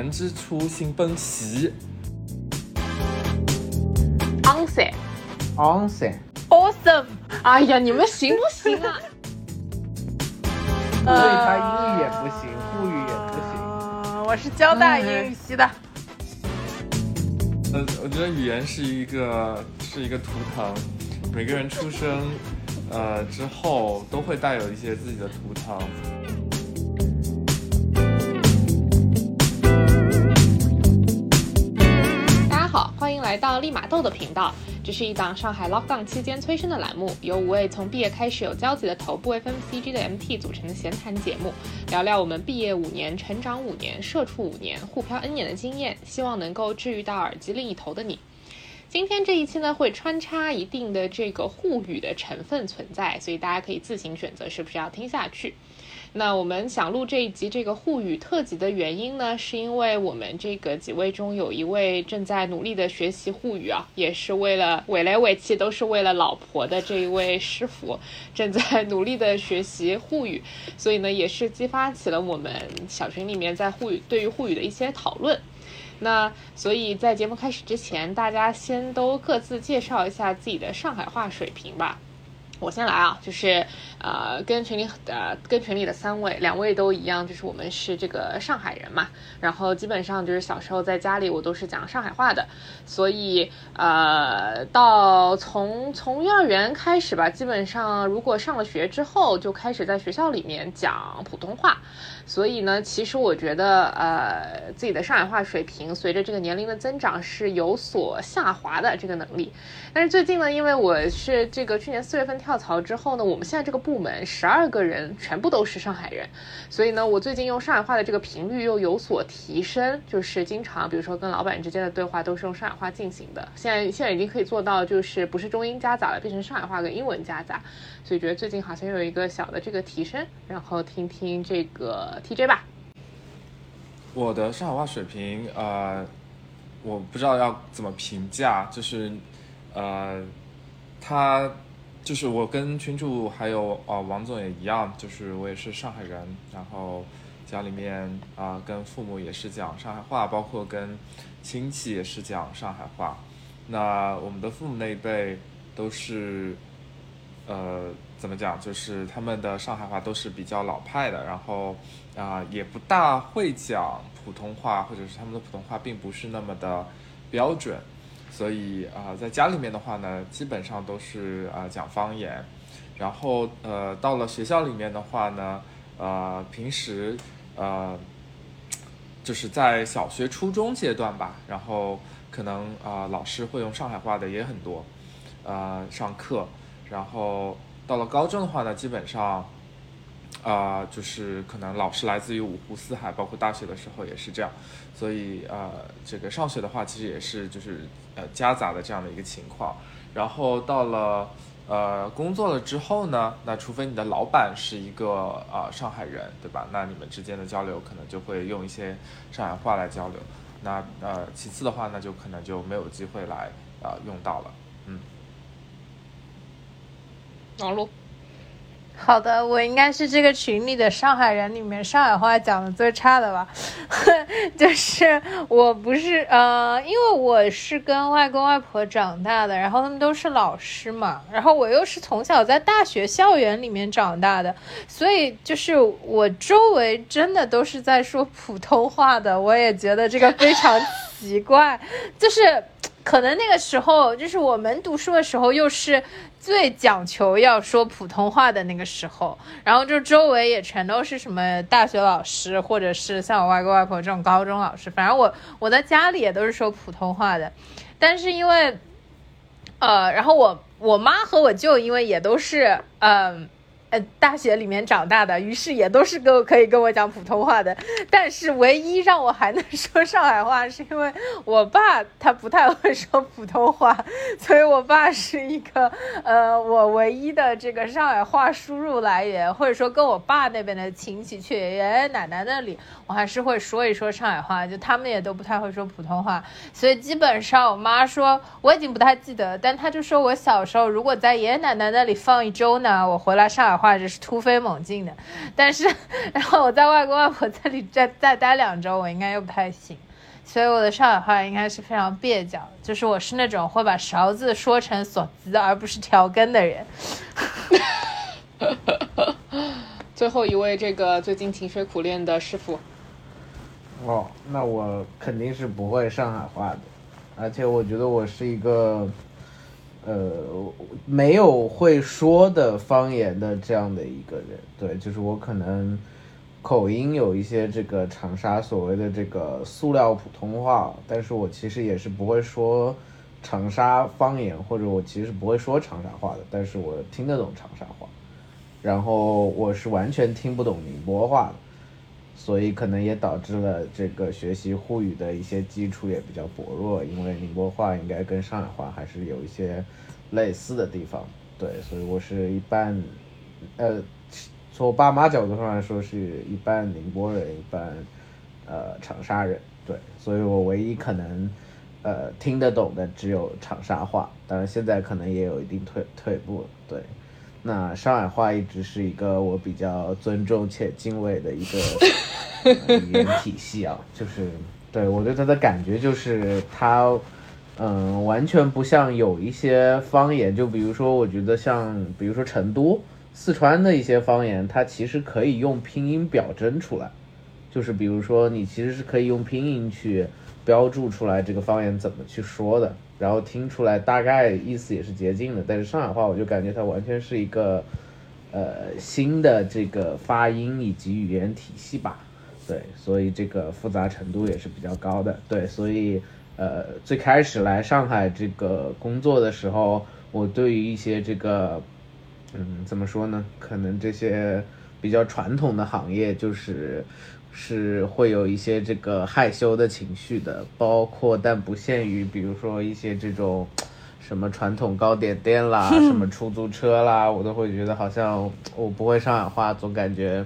言之初，性本喜。Awesome，Awesome！哎呀，你们行不行啊？所以他英语也不行，沪语也不行。我是交大英语系的。呃，我觉得语言是一个是一个图腾，每个人出生呃之后都会带有一些自己的图腾。好欢迎来到立马豆的频道，这是一档上海 lockdown 期间催生的栏目，由五位从毕业开始有交集的头部 FMCG 的 MT 组成的闲谈节目，聊聊我们毕业五年、成长五年、社畜五年、互漂 N 年的经验，希望能够治愈到耳机另一头的你。今天这一期呢，会穿插一定的这个沪语的成分存在，所以大家可以自行选择是不是要听下去。那我们想录这一集这个沪语特辑的原因呢，是因为我们这个几位中有一位正在努力的学习沪语啊，也是为了尾来尾去都是为了老婆的这一位师傅，正在努力的学习沪语，所以呢，也是激发起了我们小群里面在沪语对于沪语的一些讨论。那所以在节目开始之前，大家先都各自介绍一下自己的上海话水平吧。我先来啊，就是呃，跟群里呃跟群里的三位，两位都一样，就是我们是这个上海人嘛，然后基本上就是小时候在家里我都是讲上海话的，所以呃，到从从幼儿园开始吧，基本上如果上了学之后就开始在学校里面讲普通话，所以呢，其实我觉得呃，自己的上海话水平随着这个年龄的增长是有所下滑的这个能力，但是最近呢，因为我是这个去年四月份跳。槽之后呢，我们现在这个部门十二个人全部都是上海人，所以呢，我最近用上海话的这个频率又有所提升，就是经常比如说跟老板之间的对话都是用上海话进行的。现在现在已经可以做到，就是不是中英夹杂了，变成上海话跟英文夹杂，所以觉得最近好像有一个小的这个提升。然后听听这个 TJ 吧，我的上海话水平，呃，我不知道要怎么评价，就是呃，他。就是我跟群主还有啊王总也一样，就是我也是上海人，然后家里面啊跟父母也是讲上海话，包括跟亲戚也是讲上海话。那我们的父母那一辈都是呃怎么讲？就是他们的上海话都是比较老派的，然后啊也不大会讲普通话，或者是他们的普通话并不是那么的标准。所以啊，在家里面的话呢，基本上都是啊讲方言，然后呃到了学校里面的话呢，呃平时呃就是在小学、初中阶段吧，然后可能啊老师会用上海话的也很多，呃上课，然后到了高中的话呢，基本上。啊，就是可能老师来自于五湖四海，包括大学的时候也是这样，所以呃，这个上学的话，其实也是就是呃夹杂的这样的一个情况。然后到了呃工作了之后呢，那除非你的老板是一个啊上海人，对吧？那你们之间的交流可能就会用一些上海话来交流。那呃其次的话，那就可能就没有机会来啊用到了。网络。好的，我应该是这个群里的上海人里面上海话讲的最差的吧，就是我不是呃，因为我是跟外公外婆长大的，然后他们都是老师嘛，然后我又是从小在大学校园里面长大的，所以就是我周围真的都是在说普通话的，我也觉得这个非常奇怪，就是可能那个时候就是我们读书的时候又是。最讲求要说普通话的那个时候，然后就周围也全都是什么大学老师，或者是像我外公外婆这种高中老师，反正我我在家里也都是说普通话的，但是因为，呃，然后我我妈和我舅因为也都是嗯。呃大学里面长大的，于是也都是跟我可以跟我讲普通话的。但是唯一让我还能说上海话，是因为我爸他不太会说普通话，所以我爸是一个呃我唯一的这个上海话输入来源，或者说跟我爸那边的亲戚去爷爷奶奶那里，我还是会说一说上海话，就他们也都不太会说普通话，所以基本上我妈说我已经不太记得，但她就说我小时候如果在爷爷奶奶那里放一周呢，我回来上海。话就是突飞猛进的。但是，然后我在外公外婆这里再再待两周，我应该又不太行。所以我的上海话应该是非常蹩脚，就是我是那种会把勺子说成锁子而不是调羹的人。最后一位，这个最近勤学苦练的师傅，哦，那我肯定是不会上海话的，而且我觉得我是一个，呃，没有会说的方言的这样的一个人。对，就是我可能口音有一些这个长沙所谓的这个塑料普通话，但是我其实也是不会说长沙方言，或者我其实不会说长沙话的，但是我听得懂长沙话。然后我是完全听不懂宁波话的，所以可能也导致了这个学习沪语的一些基础也比较薄弱，因为宁波话应该跟上海话还是有一些类似的地方。对，所以我是一半，呃，从我爸妈角度上来说是一半宁波人，一半呃长沙人。对，所以我唯一可能呃听得懂的只有长沙话，当然现在可能也有一定退退步。对。那上海话一直是一个我比较尊重且敬畏的一个 语言体系啊，就是对我对它的感觉就是它，嗯，完全不像有一些方言，就比如说我觉得像比如说成都、四川的一些方言，它其实可以用拼音表征出来，就是比如说你其实是可以用拼音去标注出来这个方言怎么去说的。然后听出来大概意思也是接近的，但是上海话我就感觉它完全是一个，呃，新的这个发音以及语言体系吧，对，所以这个复杂程度也是比较高的，对，所以呃，最开始来上海这个工作的时候，我对于一些这个，嗯，怎么说呢？可能这些比较传统的行业就是。是会有一些这个害羞的情绪的，包括但不限于，比如说一些这种什么传统糕点店啦，什么出租车啦，我都会觉得好像我不会上海话，总感觉。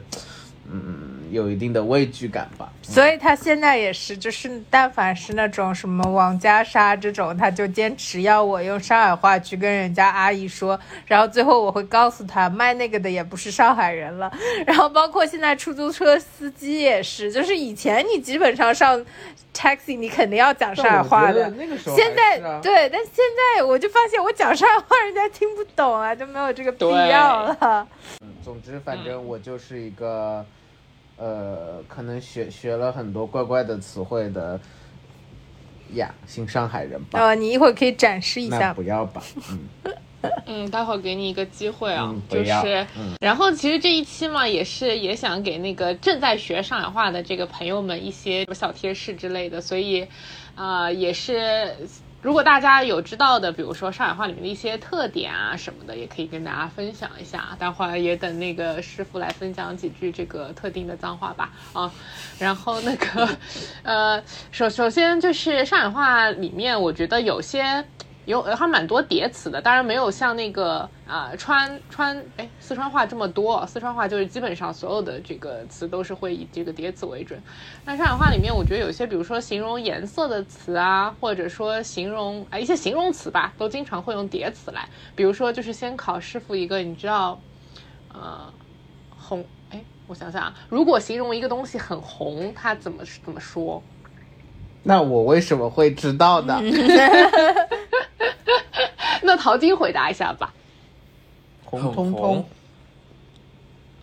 嗯，有一定的畏惧感吧。所以他现在也是，就是但凡是那种什么王家沙这种，他就坚持要我用上海话去跟人家阿姨说，然后最后我会告诉他，卖那个的也不是上海人了。然后包括现在出租车司机也是，就是以前你基本上上 taxi 你肯定要讲上海话的，那个时候现在对，但现在我就发现我讲上海话人家听不懂啊，就没有这个必要了。嗯，总之反正我就是一个。呃，可能学学了很多怪怪的词汇的呀，新上海人吧。呃，你一会儿可以展示一下。不要吧，嗯 嗯，待会儿给你一个机会啊，就是，然后其实这一期嘛，也是也想给那个正在学上海话的这个朋友们一些小贴士之类的，所以啊，也是。如果大家有知道的，比如说上海话里面的一些特点啊什么的，也可以跟大家分享一下。待会儿也等那个师傅来分享几句这个特定的脏话吧。啊，然后那个，呃，首首先就是上海话里面，我觉得有些。有还蛮多叠词的，当然没有像那个啊川川哎四川话这么多。四川话就是基本上所有的这个词都是会以这个叠词为准。那上海话里面，我觉得有些比如说形容颜色的词啊，或者说形容啊一些形容词吧，都经常会用叠词来。比如说就是先考师傅一个，你知道，呃红哎，我想想啊，如果形容一个东西很红，它怎么怎么说？那我为什么会知道呢？那陶晶回答一下吧。红彤彤。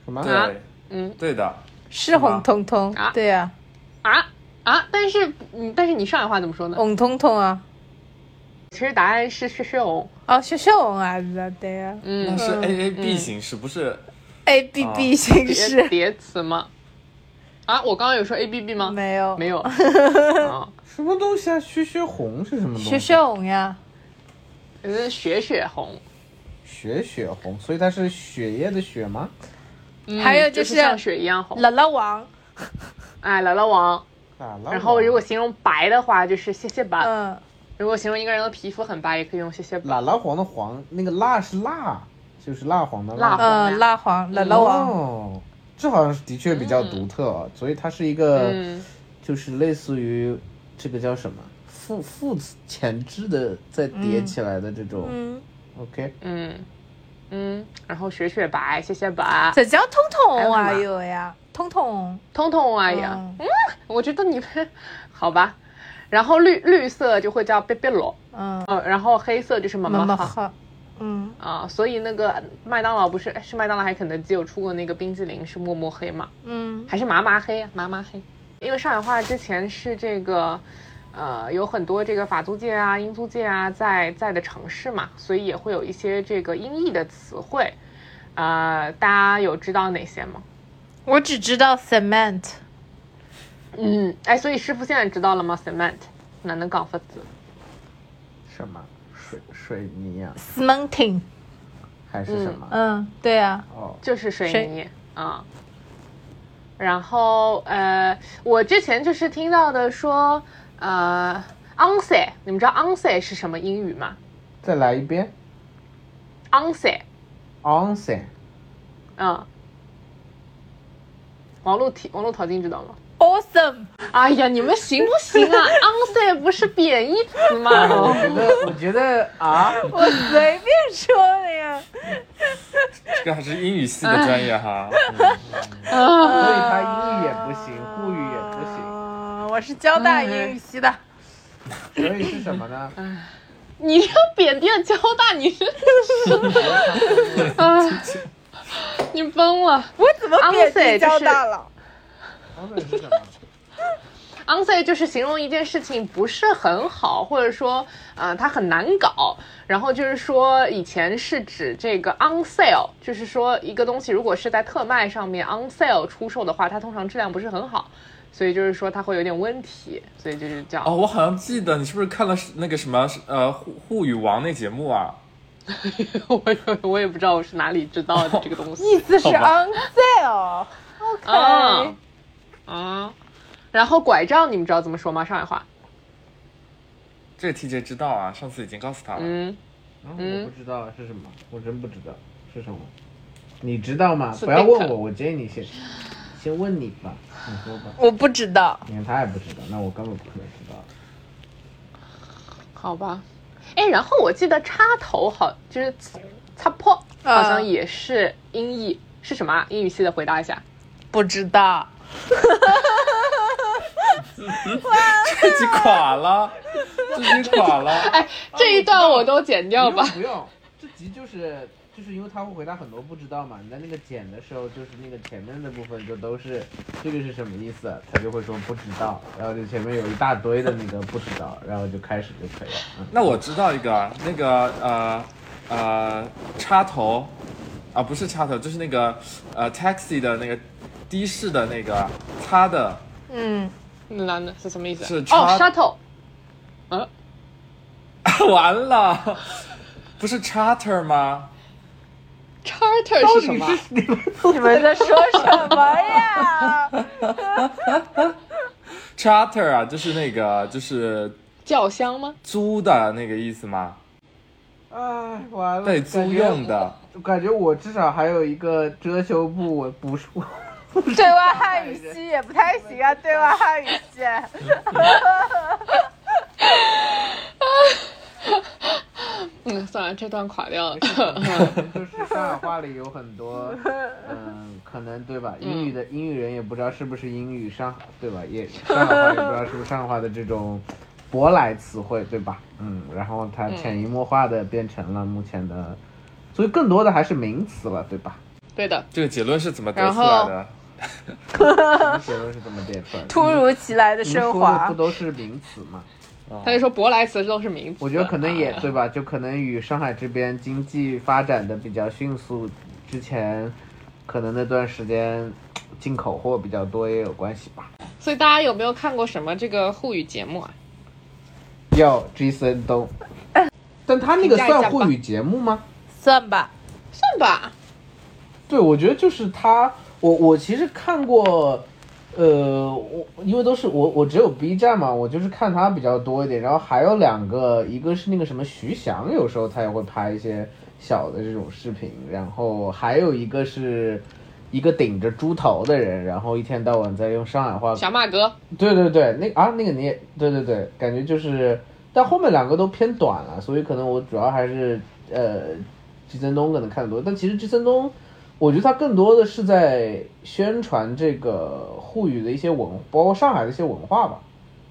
什么？对，嗯，对的，是红彤彤啊，对呀。啊啊！但是，嗯，但是你上海话怎么说呢？红彤彤啊。其实答案是血血红。啊，血血红啊，对呀。嗯，那是 A A B 形式，不是 A B B 形式叠词吗？啊，我刚刚有说 A B B 吗？没有，没有。什么东西啊？血血红是什么东西？血血红呀。是血血红，血血红，所以它是血液的血吗？还有就是像血一样红。姥姥王，哎，姥姥王。然后如果形容白的话，就是谢谢白。嗯。如果形容一个人的皮肤很白，也可以用谢谢白。姥姥黄的黄，那个蜡是蜡，就是蜡黄的蜡。嗯，蜡黄，姥姥王。哦，这好像是的确比较独特，所以它是一个，就是类似于这个叫什么？副副词前置的再叠起来的这种嗯，OK，嗯，嗯，然后雪雪白，谢谢白，这叫通通啊还有呀，通通。通通啊呀，嗯我觉得你们好吧。然后绿绿色就会叫贝贝罗，嗯，呃，然后黑色就是妈妈妈妈好好。嗯，啊，所以那个麦当劳不是哎是麦当劳还是肯德基有出过那个冰激凌是么么黑嘛，嗯，还是麻麻黑啊麻麻黑？因为上海话之前是这个。呃，有很多这个法租界啊、英租界啊在在的城市嘛，所以也会有一些这个音译的词汇，呃，大家有知道哪些吗？我只知道 cement。嗯，哎，所以师傅现在知道了吗？cement 哪能讲法子？什么水水泥啊，cementing。还是什么？嗯，对啊。哦，就是水水泥啊。然后呃，我之前就是听到的说，呃 e 你们知道 e 是什么英语吗再来一遍 e onsen 嗯，王璐体王璐淘金知道吗？Awesome。哎呀，你们行不行啊 e 不是贬义词吗？我觉得，我觉得啊，我随便说的呀。这个还是英语系的专业哈。嗯啊，所以他英语也不行，沪语也不我是交大英语系的。所以是什么呢？你要贬低了交大，你是啊，你疯了。我怎么贬低交大了？onsen 是什么？unsafe 就是形容一件事情不是很好，或者说，呃，它很难搞。然后就是说，以前是指这个 on sale，就是说一个东西如果是在特卖上面 on sale 出售的话，它通常质量不是很好，所以就是说它会有点问题，所以就是这样。哦，我好像记得你是不是看了那个什么呃沪沪语王那节目啊？我也我也不知道我是哪里知道的这个东西。意思是 on sale。OK。啊啊，然后拐杖你们知道怎么说吗？上海话？这个 TJ 知道啊，上次已经告诉他了。嗯，啊嗯我不知道是什么，我真不知道是什么。你知道吗？不要问我，我建议你先先问你吧，你说吧。我不知道。你看他也不知道，那我根本不可能知道。好吧。哎，然后我记得插头好就是擦破，好啊像也是音译，是什么啊？英语系的回答一下。不知道。这集垮了，这集垮了。哎，这一段我都剪掉吧。不用不用，这集就是就是因为他会回答很多不知道嘛，你在那个剪的时候，就是那个前面的部分就都是这个是什么意思，他就会说不知道，然后就前面有一大堆的那个不知道，然后就开始就可以了。嗯，那我知道一个，那个呃呃插头啊，不是插头，就是那个呃 taxi 的那个的士的那个擦的，嗯，那男的是什么意思？是哦插，shuttle。嗯，完了，不是 charter 吗？charter 是什么？你们在说什么呀？charter 啊，就是那个就是轿厢吗？租的那个意思吗？哎，完了，对，租用的。感觉我至少还有一个遮羞布，我不是我。对外汉语系也不太行啊，对外汉语系。嗯，算了，这段垮掉了。就是上海话里有很多，嗯，可能对吧？英语的英语人也不知道是不是英语上，对吧？也上海话也不知道是不是上海话的这种舶来词汇，对吧？嗯，然后它潜移默化的变成了目前的，所以更多的还是名词了，对吧？对的，这个结论是怎么得出来的？结论是怎么得出来的。突如其来的升华说的不。都是名词吗？他就说舶来词都是名词。我觉得可能也啊对吧？就可能与上海这边经济发展的比较迅速，之前可能那段时间进口货比较多也有关系吧。所以大家有没有看过什么这个沪语节目啊？要 Jason 都，但他那个算沪语节目吗？算吧，算吧。对，我觉得就是他，我我其实看过，呃，我因为都是我我只有 B 站嘛，我就是看他比较多一点，然后还有两个，一个是那个什么徐翔，有时候他也会拍一些小的这种视频，然后还有一个是一个顶着猪头的人，然后一天到晚在用上海话小马哥，对对对，那啊那个你也对对对，感觉就是，但后面两个都偏短了，所以可能我主要还是呃季森东可能看得多，但其实季森东，我觉得他更多的是在宣传这个沪语的一些文，包括上海的一些文化吧，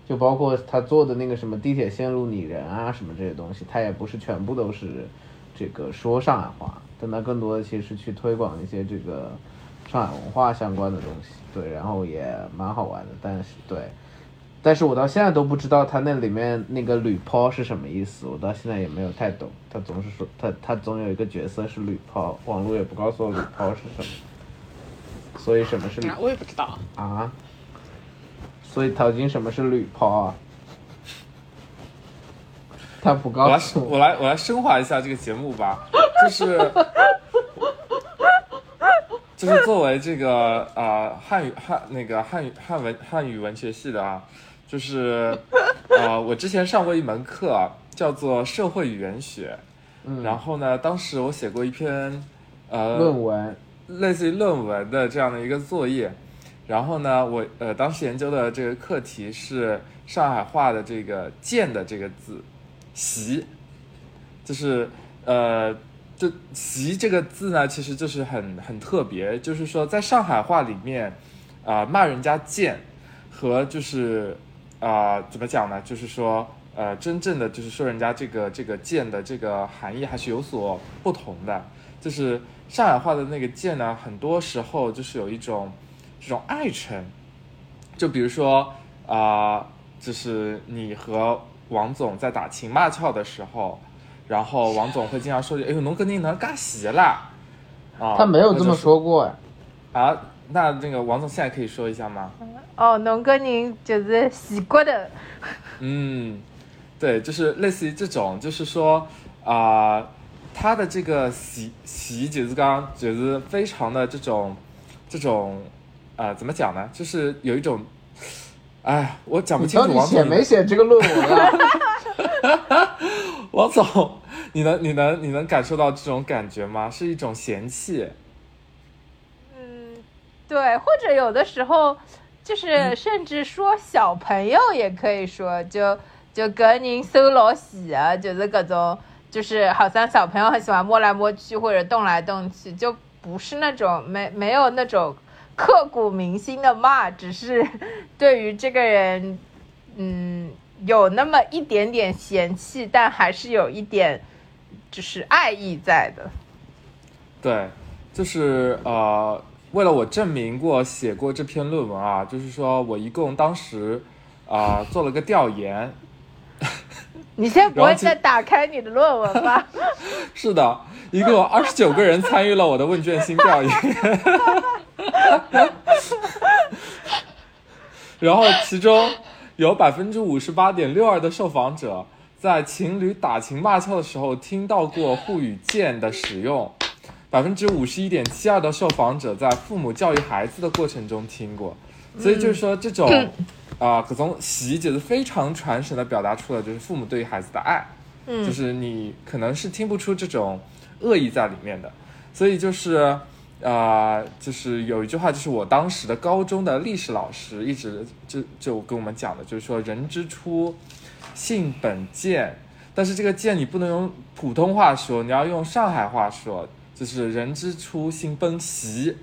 就包括他做的那个什么地铁线路拟人啊什么这些东西，他也不是全部都是这个说上海话，但他更多的其实去推广一些这个上海文化相关的东西，对，然后也蛮好玩的，但是对。但是我到现在都不知道他那里面那个铝炮是什么意思，我到现在也没有太懂。他总是说他他总有一个角色是铝炮，网络也不告诉我铝炮是什么。所以什么是铝 啊，我也不知道。啊？所以淘金什么是铝炮啊？他不我来告诉我来我来升华一下这个节目吧，就是 就是作为这个呃汉语汉那个汉语汉文汉语文学系的啊，就是呃我之前上过一门课啊叫做社会语言学，嗯。然后呢，当时我写过一篇呃论文，类似于论文的这样的一个作业，然后呢，我呃当时研究的这个课题是上海话的这个“见”的这个字，“习”，就是呃，就“习”这个字呢，其实就是很很特别，就是说在上海话里面，啊、骂人家贱和就是啊、怎么讲呢？就是说呃，真正的就是说人家这个这个贱的这个含义还是有所不同的。就是上海话的那个贱呢，很多时候就是有一种这种爱称，就比如说啊、就是你和王总在打情骂俏的时候，然后王总会经常说句：“哎呦，侬跟你能干洗啦。”啊，他没有这么说过哎。啊。那那个王总现在可以说一下吗？哦，侬个人就是洗过的，嗯，对，就是类似于这种，就是说啊、他的这个洗洗就是刚刚就是非常的这种这种啊、怎么讲呢？就是有一种，哎，我讲不清楚。王总，写没写这个论文啊？王总，你能你能你能感受到这种感觉吗？是一种嫌弃。嗯，对，或者有的时候就是甚至说小朋友也可以说，就就搿人手老细啊，就是搿种，就是好像小朋友很喜欢摸来摸去或者动来动去，就不是那种没没有那种刻骨铭心的骂，只是对于这个人，嗯，有那么一点点嫌弃，但还是有一点就是爱意在的。对，就是呃，为了我证明过写过这篇论文啊，就是说我一共当时啊、做了个调研，你现在不然后就会再打开你的论文吧？是的，一共有二十九个人参与了我的问卷星调研，然后其中有百分之五十八点六二的受访者在情侣打情骂俏的时候听到过沪语“贱”的使用，百分之五十一点七二的受访者在父母教育孩子的过程中听过，所以就是说这种 啊，可从习就是非常传神的表达出了就是父母对于孩子的爱。嗯。就是你可能是听不出这种恶意在里面的，所以就是呃，就是有一句话，就是我当时的高中的历史老师一直就就跟我们讲的，就是说人之初，性本贱，但是这个贱你不能用普通话说，你要用上海话说，就是人之初性本习，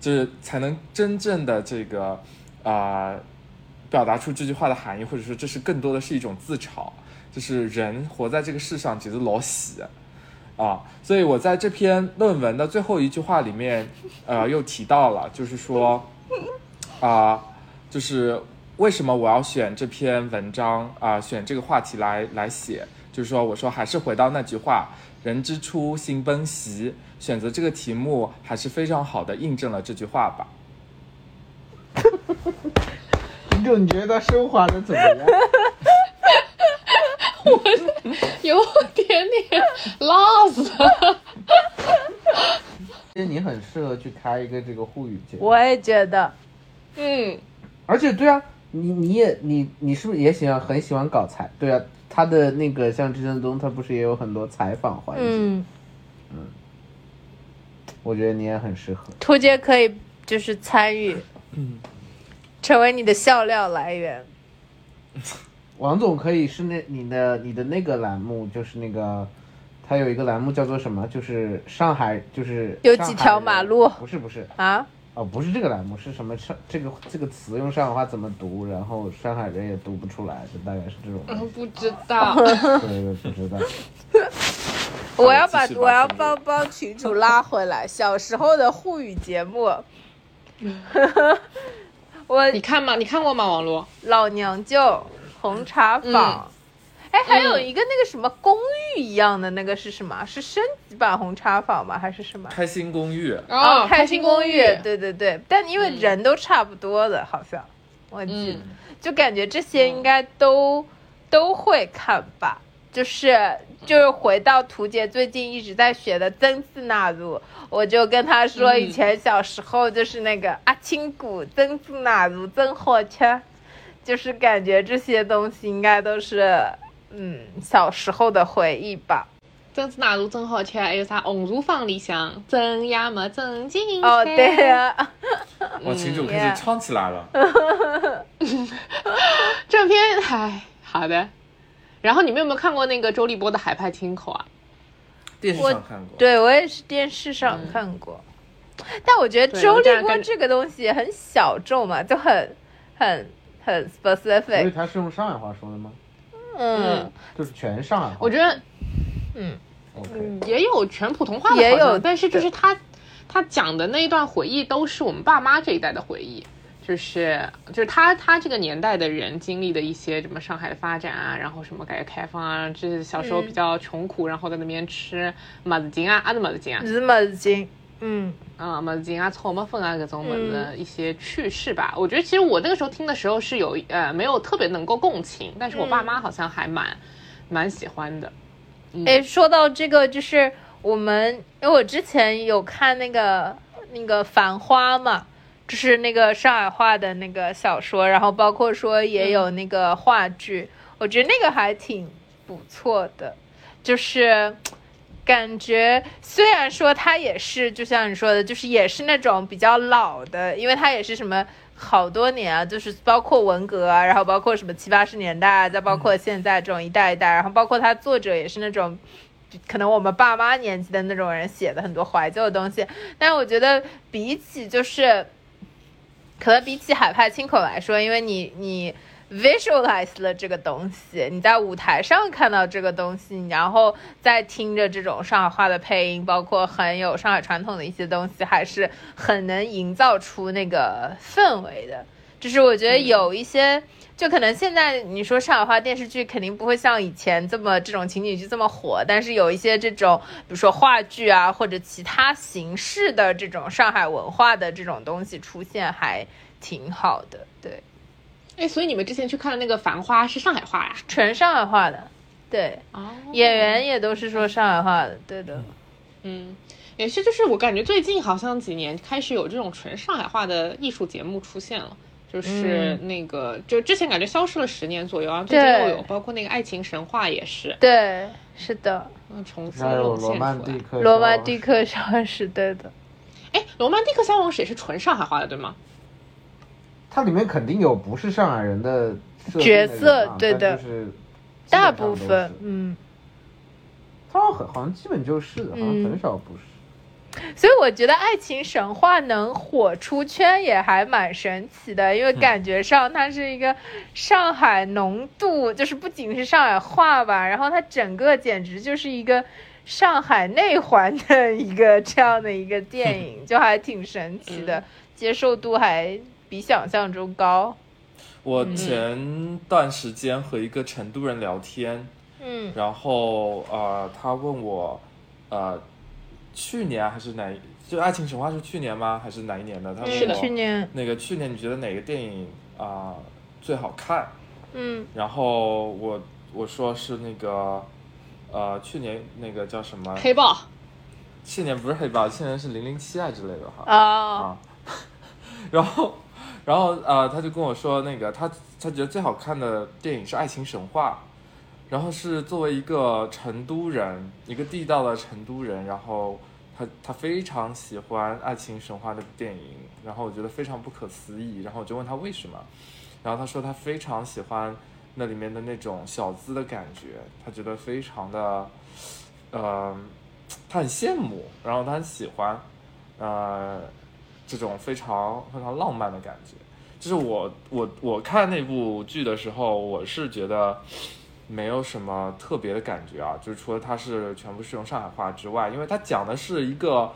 就是才能真正的这个啊、表达出这句话的含义，或者说这是更多的是一种自嘲。就是人活在这个世上，其实老喜啊，所以我在这篇论文的最后一句话里面，呃，又提到了，就是说，啊、就是为什么我要选这篇文章啊、选这个话题来来写，就是说，我说还是回到那句话，人之初，性本习，选择这个题目还是非常好的印证了这句话吧。你总觉得升华的怎么样？我有点点 lost。其实你很适合去开一个这个沪语节目，我也觉得，嗯，而且对啊，你你也你你是不是也喜欢很喜欢搞采？对啊，他的那个像志振东，他不是也有很多采访环节？嗯，我觉得你也很适合。图杰可以就是参与，成为你的笑料来源。王总可以是那你的你的那个栏目，就是那个他有一个栏目叫做什么？就是上海，就是有几条马路不是不是啊，哦，不是这个栏目，是什么上这个这个词用上海话怎么读？然后上海人也读不出来，就大概是这种。嗯，不知道。对对，不知道。我要把我要帮帮群主拉回来，小时候的沪语节目。我你看吗？你看过吗？网络？老娘舅、红茶坊，哎、还有一个那个什么公寓一样的那个是什么？是升级版红茶坊吗？还是什么？开心公寓，哦，开心心公寓。对对对，但因为人都差不多的，好像我记得，嗯就感觉这些应该都、都会看吧。就是就是回到图姐最近一直在学的曾字那路，我就跟他说，嗯以前小时候就是那个阿青谷曾字那路曾火车，就是感觉这些东西应该都是嗯小时候的回忆吧。真是哪路真好吃，还有啥红茶坊里向真呀么真精彩。哦，对呀、我群主开始唱起来了。这篇唉，好的。然后你们有没有看过那个周立波的《海派清口》啊？电视上看过，，对我也是电视上看过，但我觉得周立波这个东西很小众嘛，就很很很 specific。他是用上海话说的吗？嗯。就是全上海话。我觉得嗯。也有全普通话的，也有但是就是他他讲的那一段回忆都是我们爸妈这一代的回忆。就是就是他他这个年代的人经历的一些什么上海的发展啊，然后什么改革开放啊，就是小时候嗯。比较穷苦，然后在那边吃麻子筋啊，啊是麻子筋啊，日么金，嗯啊，么子筋啊、草么粉啊，各种么子的一些趣事吧。我觉得其实我那个时候听的时候是有呃没有特别能够共情，但是我爸妈好像还蛮、蛮喜欢的。哎，说到这个，就是我们，因为我之前有看那个那个《繁花》嘛，就是那个上海话的那个小说，然后包括说也有那个话剧，我觉得那个还挺不错的，就是。感觉虽然说他也是，就像你说的，就是也是那种比较老的，因为他也是什么好多年啊，就是包括文革啊，然后包括什么七八十年代啊，再包括现在这种一代一代，然后包括他作者也是那种可能我们爸妈年纪的那种人写的很多怀旧的东西，但是我觉得比起就是，可能比起海派清口来说，因为你你 visualize 了这个东西，你在舞台上看到这个东西，然后再听着这种上海话的配音，包括很有上海传统的一些东西，还是很能营造出那个氛围的。就是我觉得有一些，就可能现在你说上海话电视剧肯定不会像以前这么这种情景剧这么火，但是有一些这种，比如说话剧啊，或者其他形式的这种上海文化的这种东西出现，还挺好的。对，哎，所以你们之前去看的那个《繁花》是上海话呀？纯上海话的，对，哦演员也都是说上海话的，对的。嗯，也是，就是我感觉最近好像几年开始有这种纯上海话的艺术节目出现了。就是那个，就之前感觉消失了十年左右啊，最近又有，包括那个《爱情神话》也是，对，是的，嗯，重新还有罗涌现出来。曼蒂克，罗曼蒂，克消失，对的。哎，《罗曼蒂克消亡史》也是纯上海话的，对吗？它里面肯定有不是上海人的角色对的。就是大部分是，嗯，它很好像基本就是，好像嗯很少不是。所以我觉得《爱情神话》能火出圈也还蛮神奇的，因为感觉上它是一个上海浓度，就是不仅是上海话吧，然后它整个简直就是一个上海内环的一个这样的一个电影，就还挺神奇的，接受度还比想象中高。我前段时间和一个成都人聊天，嗯然后呃，他问我，呃，去年还是哪？就《爱情神话》是去年吗？还是哪一年的？他问是去年，那个去年你觉得哪个电影啊、最好看？嗯然后我我说是那个呃去年那个叫什么？黑豹，去年不是黑豹，去年是零零七啊之类的哈。哦，啊，然后，然后呃，他就跟我说，那个他他觉得最好看的电影是《爱情神话》，然后是作为一个成都人，一个地道的成都人，然后他他非常喜欢《爱情神话》的电影，然后我觉得非常不可思议，然后我就问他为什么，然后他说他非常喜欢那里面的那种小资的感觉，他觉得非常的呃，他很羡慕，然后他很喜欢，呃，这种非常非常浪漫的感觉。就是我我我看那部剧的时候，我是觉得没有什么特别的感觉啊，就是除了它是全部是用上海话之外，因为它讲的是一个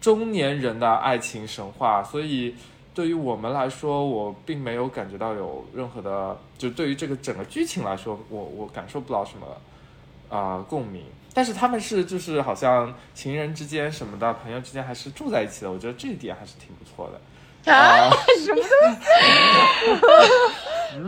中年人的爱情神话，所以对于我们来说，我并没有感觉到有任何的，就对于这个整个剧情来说，我我感受不到什么啊、共鸣。但是他们是就是好像情人之间什么的，朋友之间还是住在一起的，我觉得这一点还是挺不错的。啊，什么东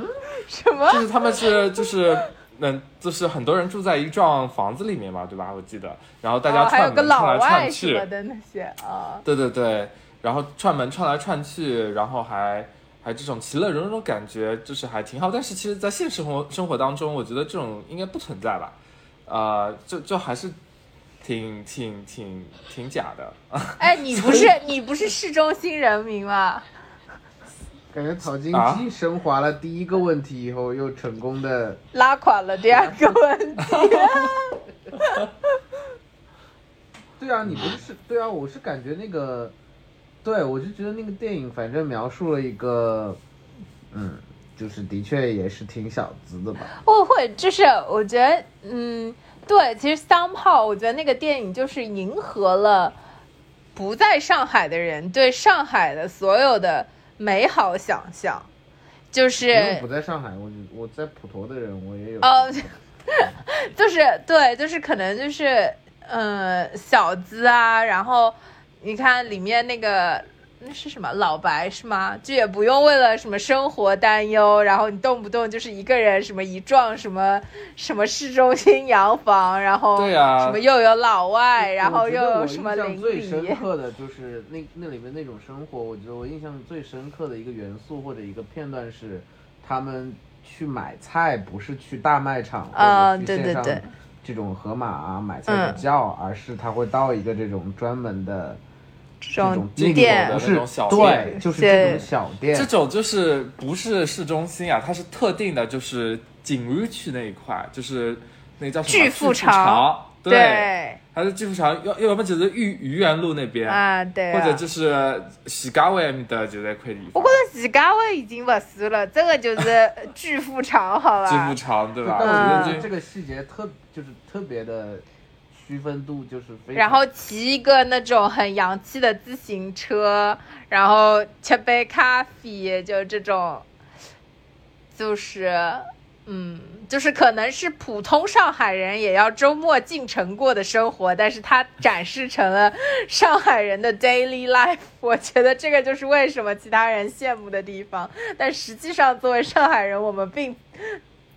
西？什么？就是他们是就是嗯，就是很多人住在一幢房子里面嘛，对吧？我记得，然后大家串门串来串去，什么的那些啊，对对对，然后串门串来串去，然后还还这种其乐融融的感觉，就是还挺好。但是其实，在现实生活生活当中，我觉得这种应该不存在吧？呃，就就还是挺挺挺挺假的。哎，你不是你不是市中心人民吗？感觉曹金啊基升华了第一个问题以后，又成功的拉垮了第二个问题。对啊，你不是是对啊，我是感觉那个，对我就觉得那个电影反正描述了一个，嗯，就是的确也是挺小资的吧。会会，就是我觉得，嗯，对，其实 somehow 我觉得那个电影就是迎合了不在上海的人对上海的所有的美好想象，就是不在上海，我我在普陀的人我也有。哦，就是对，就是可能就是呃小资啊，然后你看里面那个那是什么老白是吗？就也不用为了什么生活担忧，然后你动不动就是一个人什么一幢什么什么市中心洋房，然后对呀什么又有老外，然后又有什么印象最深，刻的就是那那里面那种生活，我觉得我印象最深刻的一个元素或者一个片段是，他们去买菜不是去大卖场啊或者去线上对对对这种盒马啊买菜的嗯叫，而是他会到一个这种专门的这这种种那店种不是那种小对，店就是这种对小店。这，种就是不是市中心啊，它是特定的，就是景日区那一块，就是那叫什么巨富潮，对，对它是巨富潮，要要么就是豫愚园路那边，啊对啊，或者就是徐家汇面的就在块地方我觉，得徐家汇已经不是了，这个就是巨富潮，好吧？巨富潮，对吧？但我觉嗯。得这个细节特就是特别的区分度就是非常，然后骑一个那种很洋气的自行车，然后吃杯咖啡，就这种，就是，嗯，就是可能是普通上海人也要周末进城过的生活，但是它展示成了上海人的 daily life。我觉得这个就是为什么其他人羡慕的地方，但实际上作为上海人，我们并，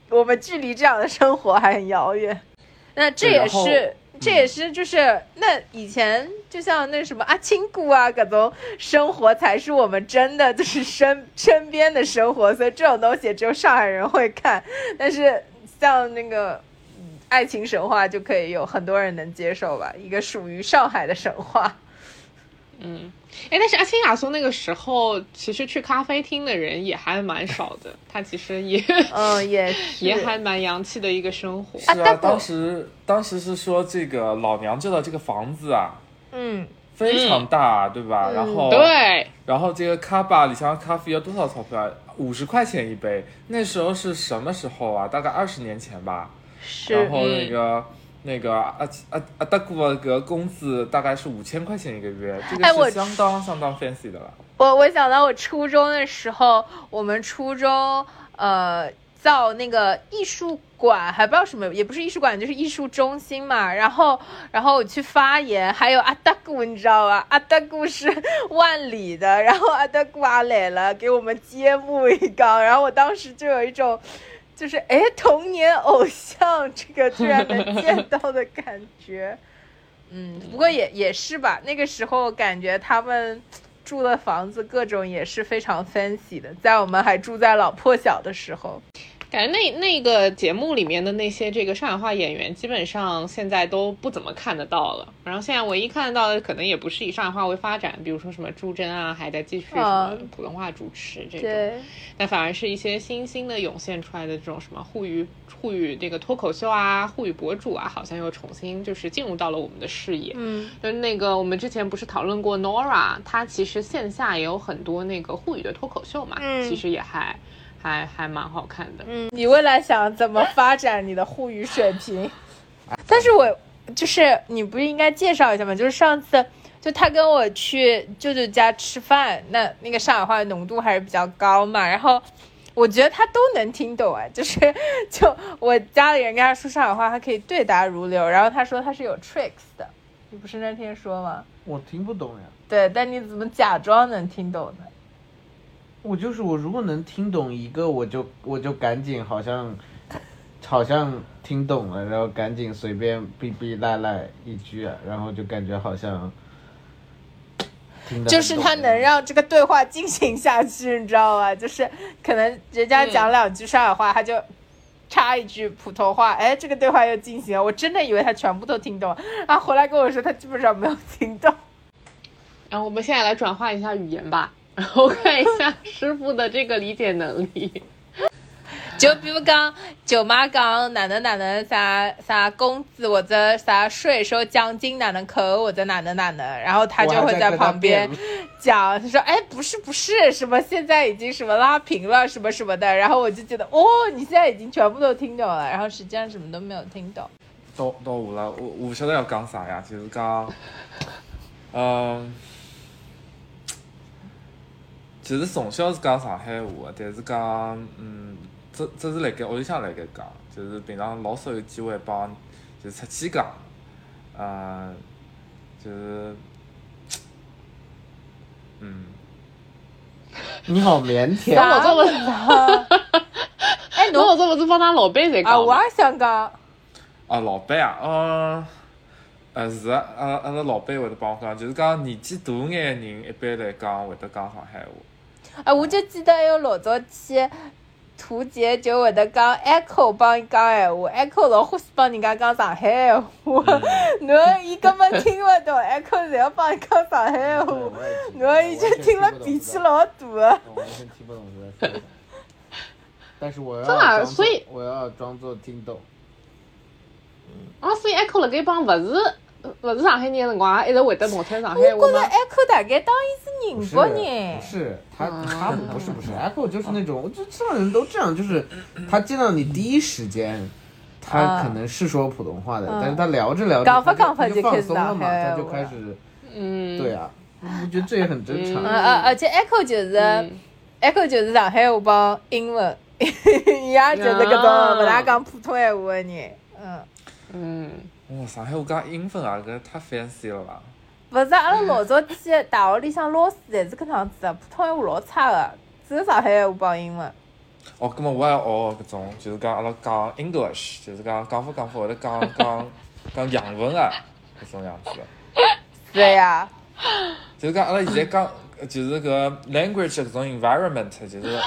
我们距离这样的生活还很遥远。那这也是，这也是就是那以前就像那什么阿青姑啊，各种生活才是我们真的就是身身边的生活，所以这种东西只有上海人会看。但是像那个爱情神话就可以有很多人能接受吧，一个属于上海的神话。嗯，哎，但是阿青雅松那个时候，其实去咖啡厅的人也还蛮少的，他其实也嗯，也是，也还蛮洋气的一个生活。是啊，当时当时是说这个老娘舅的这个房子啊嗯，非常大，对吧？嗯然后对，然后这个卡巴里香咖啡要多少钞票啊？五十块钱一杯。那时候是什么时候啊？大概二十年前吧。是然后那个、那个阿阿阿达古的个工资大概是五千块钱一个月，这个是相当相当 fancy 的了。我我想到我初中的时候，我们初中呃造那个艺术馆，还不知道什么，也不是艺术馆，就是艺术中心嘛。然后然后我去发言，还有阿达古，你知道吧？阿达古是 万里的，然后阿达古阿来了，给我们揭幕一缸。然后我当时就有一种。就是哎，童年偶像这个居然能见到的感觉，嗯，不过也也是吧。那个时候感觉他们住的房子各种也是非常 fancy 的，在我们还住在老破小的时候，感觉那那个节目里面的那些这个上海话演员，基本上现在都不怎么看得到了。然后现在唯一看得到的，可能也不是以上海话为发展，比如说什么朱桢啊，还在继续什么普通话主持这种，对，但反而是一些新兴的涌现出来的这种什么沪语沪语这个脱口秀啊，沪语博主啊，好像又重新就是进入到了我们的视野。嗯，就是那个我们之前不是讨论过 Nora，她其实线下也有很多那个沪语的脱口秀嘛，嗯其实也还还还蛮好看的。嗯，你未来想怎么发展你的沪语水平？但是我就是你不是应该介绍一下吗？就是上次就他跟我去舅舅家吃饭，那那个上海话的浓度还是比较高嘛，然后。我觉得他都能听懂啊，就是就我家里人跟他说上海话，他可以对答如流。然后他说他是有 tricks 的，你不是那天说吗？我听不懂呀。对，但你怎么假装能听懂呢？我就是我，如果能听懂一个，我就我就赶紧好像，好像听懂了，然后赶紧随便哔哔赖赖一句啊，然后就感觉好像就是他能让这个对话进行下去，你知道吗？就是可能人家讲两句上海话，他就插一句普通话，哎，这个对话又进行了。我真的以为他全部都听懂，然后回来跟我说他基本上没有听懂。然后我们现在来转换一下语言吧，然后看一下师傅的这个理解能力。就比如讲，舅妈讲哪能哪能啥啥工资或者啥税收奖金哪能扣或者哪能哪能，然后他就会在旁边讲，他说哎不是不是什么现在已经什么拉平了什么什么的，然后我就觉得哦你现在已经全部都听懂了，然后实际上什么都没有听懂。到到我了，我我晓得要讲啥呀，就是讲，嗯，其实从小是讲上海话的，但是讲，嗯，只只是辣盖屋里向辣盖讲，就是平常老少有机会帮，就是出去讲，呃，就是，嗯，你好腼腆啥啊，我这么哎，侬侬我这不是帮他老板在啊，讲吗？我也想讲，啊，老板啊，呃，呃是啊，阿拉阿拉老板会得帮我讲，就是讲年纪大眼人一般来讲会得讲上海话。啊，我就记得还有老早去。图杰就会得讲 Echo 帮伊讲闲话，Echo 老欢喜帮人家讲上海闲话，侬伊根本听勿懂，Echo 侪要帮伊讲上海闲话，侬伊就听了脾气老大个。我完全听不懂是在说啥。但是我要真的啊装作所以我要装作听懂。啊，所以 Echo 辣盖帮勿是勿是上海人的辰光，也一直会得冒出上海话。我觉得吗？Echo 大概当伊是宁不是国人不，是他他不是不是 Echo 就是那种，就这这人都这样，就是他见到你第一时间。他啊可能是说普通话的，嗯。但是他聊着聊着，讲法他就讲法就开始松了嘛，上海他就开始，嗯，对啊，我觉得这也很正常。嗯啊，而且 Echo 就是嗯。Echo 就是上海话帮英文，伊 也就是搿种勿大讲普通闲话的人，嗯。嗯，哇，上海话讲英文啊，搿太 fancy 了吧？勿是，阿拉老早去大学里向老师侪是搿能样子的，普通闲话老差的，只有上海闲话帮英文。哦，葛末我也学搿种，就是讲阿拉讲 English，就是讲讲法讲法会得讲讲讲洋文啊，搿种样子的。是呀，就是讲阿拉现在讲，就是搿 language 搿种 environment，就是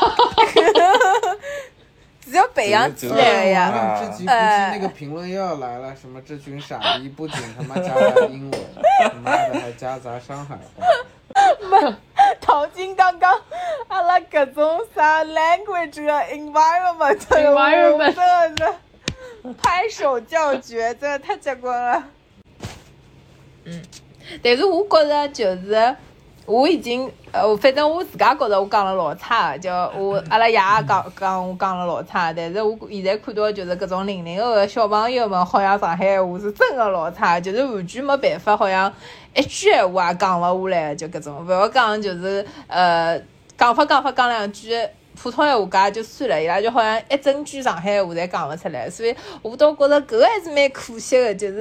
只有培养起来的呀。啊，这集估计那个评论又要来了，什么这群傻逼不仅他妈夹杂英文，他妈的还夹杂上海话。陶晶刚刚阿拉各种啥 language 的 environment，Environment 真的是拍手叫绝，真的太结棍了。嗯，但是我觉着就是。我已经，呃，反正我自家觉着我讲了老差的，就我阿拉爷也讲讲我讲了老差的，但是我现在看到就是搿种零零后的小朋友们，好像上海话是真的老差，就是完全没办法，好像一句闲话也讲勿下来，就搿种，勿要讲就是呃讲法讲法讲两句普通闲话搿也就算了，伊拉就好像一整句上海话侪讲勿出来，所以我倒觉着搿个还是蛮可惜的，就是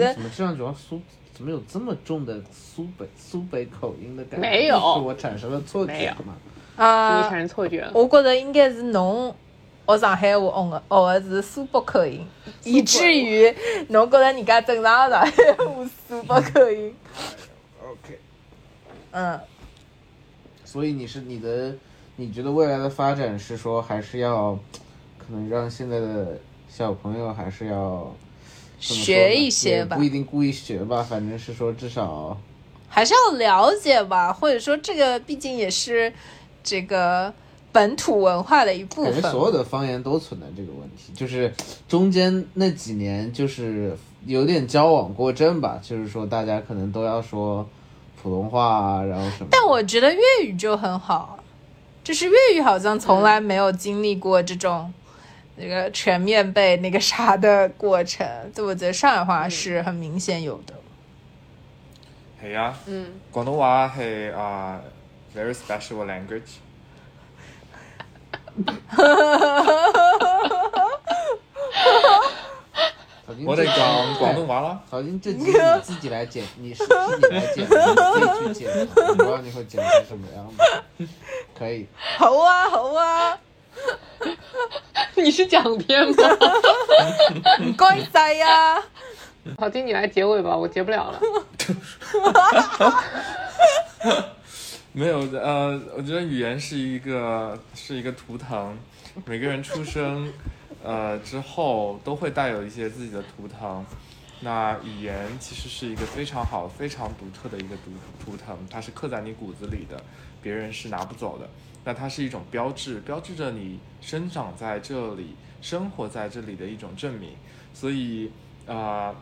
怎么有这么重的苏北苏北口音的感觉？没有是我产生了错觉吗？啊你产生错觉了。我觉得应该是侬学上海话学的学的是苏北口音，以至于侬觉着人家正常的上海话是苏北口音。OK，嗯，所以你是你的，你觉得未来的发展是说还是要可能让现在的小朋友还是要学一些吧不一定故意学吧，反正是说至少还是要了解吧，或者说这个毕竟也是这个本土文化的一部分。所有的方言都存在这个问题，就是中间那几年就是有点交往过正吧，就是说大家可能都要说普通话啊，然后什么。但我觉得粤语就很好，就是粤语好像从来没有经历过这种那个全面被那个啥的过程，对我觉得上海话是很明显有的。係啊，嗯，廣東話係啊、very special language。曹晶我哋讲广东话啦。曹晶这集你自己来剪，你是自己来剪，你自己去剪的，我不知道你会剪成什么样子。可以，好啊，好啊，你是讲片吗？唔該晒啊！好，听你来结尾吧，我结不了了。没有的，呃，我觉得语言是一个是一个图腾，每个人出生，呃之后都会带有一些自己的图腾。那语言其实是一个非常好、非常独特的一个图图腾，它是刻在你骨子里的，别人是拿不走的。那它是一种标志，标志着你生长在这里、生活在这里的一种证明。所以，啊、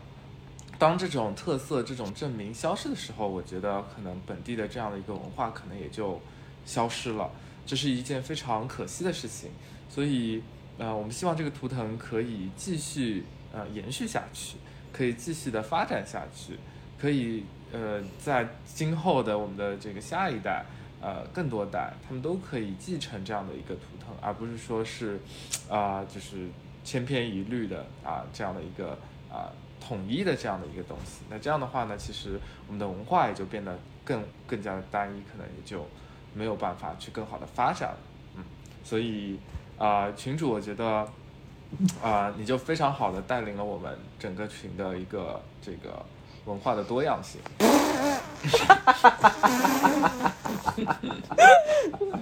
当这种特色、这种证明消失的时候，我觉得可能本地的这样的一个文化可能也就消失了，这是一件非常可惜的事情。所以，呃，我们希望这个图腾可以继续呃延续下去，可以继续的发展下去，可以呃在今后的我们的这个下一代。呃，更多代，他们都可以继承这样的一个图腾，而不是说是，啊、就是千篇一律的啊、这样的一个啊、统一的这样的一个东西。那这样的话呢，其实我们的文化也就变得更更加的单一，可能也就没有办法去更好的发展。嗯，所以啊、群主我觉得啊、你就非常好的带领了我们整个群的一个这个文化的多样性。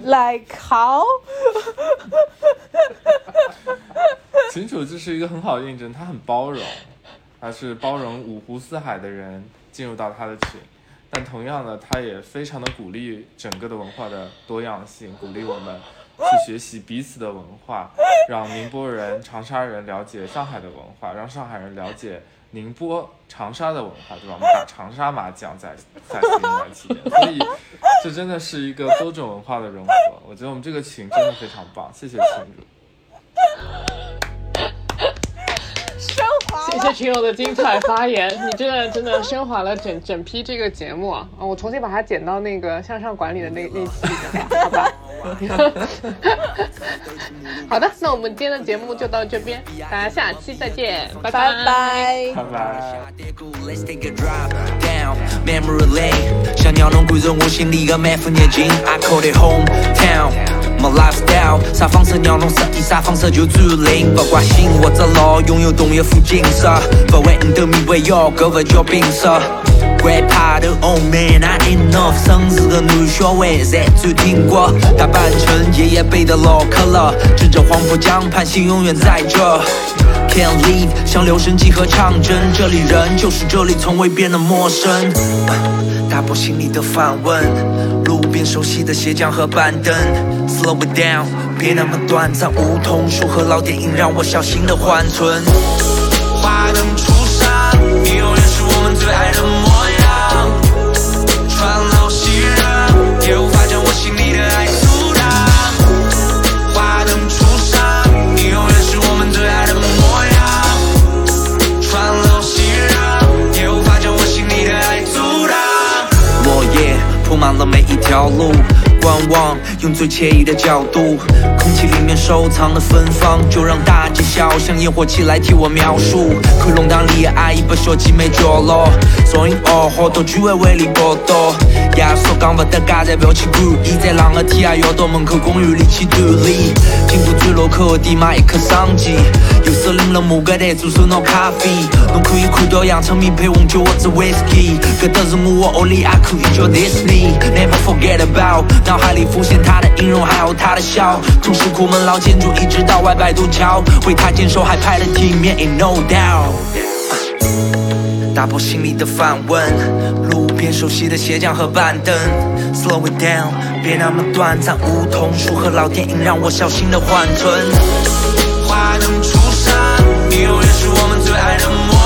Like how？群主就是一个很好的印证，他很包容，他是包容五湖四海的人进入到他的群，但同样的，他也非常的鼓励整个的文化的多样性，鼓励我们去学习彼此的文化，让宁波人、长沙人了解上海的文化，让上海人了解宁波、长沙的文化，对吧？我们打 长沙麻将在在新年期间，所以这真的是一个多种文化的融合。我觉得我们这个群真的非常棒，谢谢群主。谢谢群友的精彩发言，你真的真的升华了整整批这个节目啊！啊我重新把它剪到那个向上管理的那那期里面，好吧？好的，那我们今天的节目就到这边，大家下期再见，拜拜拜。拜拜。Let's my lifestyle，啥方式让侬适应啥方式就占领不管新或者老拥有同一副景色不为五斗米折腰搿勿叫拼色 grandpa 的 old man i ain't no son 是个男小孩噻最听过大半成爷爷辈的老壳乐吃着黄浦江畔心永远在这。Can't leave，像留声机和唱针，这里人就是这里，从未变得陌生。打破心里的反问，路边熟悉的鞋匠和板凳。Slow it down，别那么短暂，梧桐树和老电影让我小心的缓存。花灯初上，你永远是我们最爱的满了每一条路，望，用最惬意的角度，空气里面收藏的芬芳，就让大街小巷烟火气来替我描述。看弄堂里的阿姨把小姐妹角落，双影哦，好多居委会里报道。爷说讲不得家，才不要去管，现在啷个天也要到门口公园里去锻炼。经过最路口的地马一刻商机，右手拎了木格袋，左手拿咖啡。侬可以看到阳澄米配红酒或者 whisky，搿都是我的屋里，也可以叫 Disney。Never forget about，脑海海里浮现她的音容，还有她的笑。从石库门老建筑一直到外摆渡桥，为她坚守海派的体面，In no doubt。打破心里的反问，路边熟悉的鞋匠和板凳，Slow it down，别那么短暂。梧桐树和老电影让我小心的缓存。华灯初上，你永远是我们最爱的模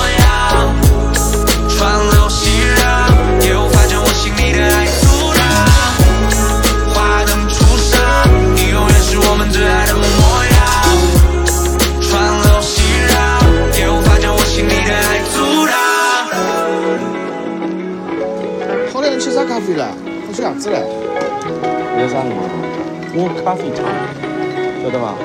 啡了？喝这样子嘞？有啥嘛？我咖啡汤，晓得吧？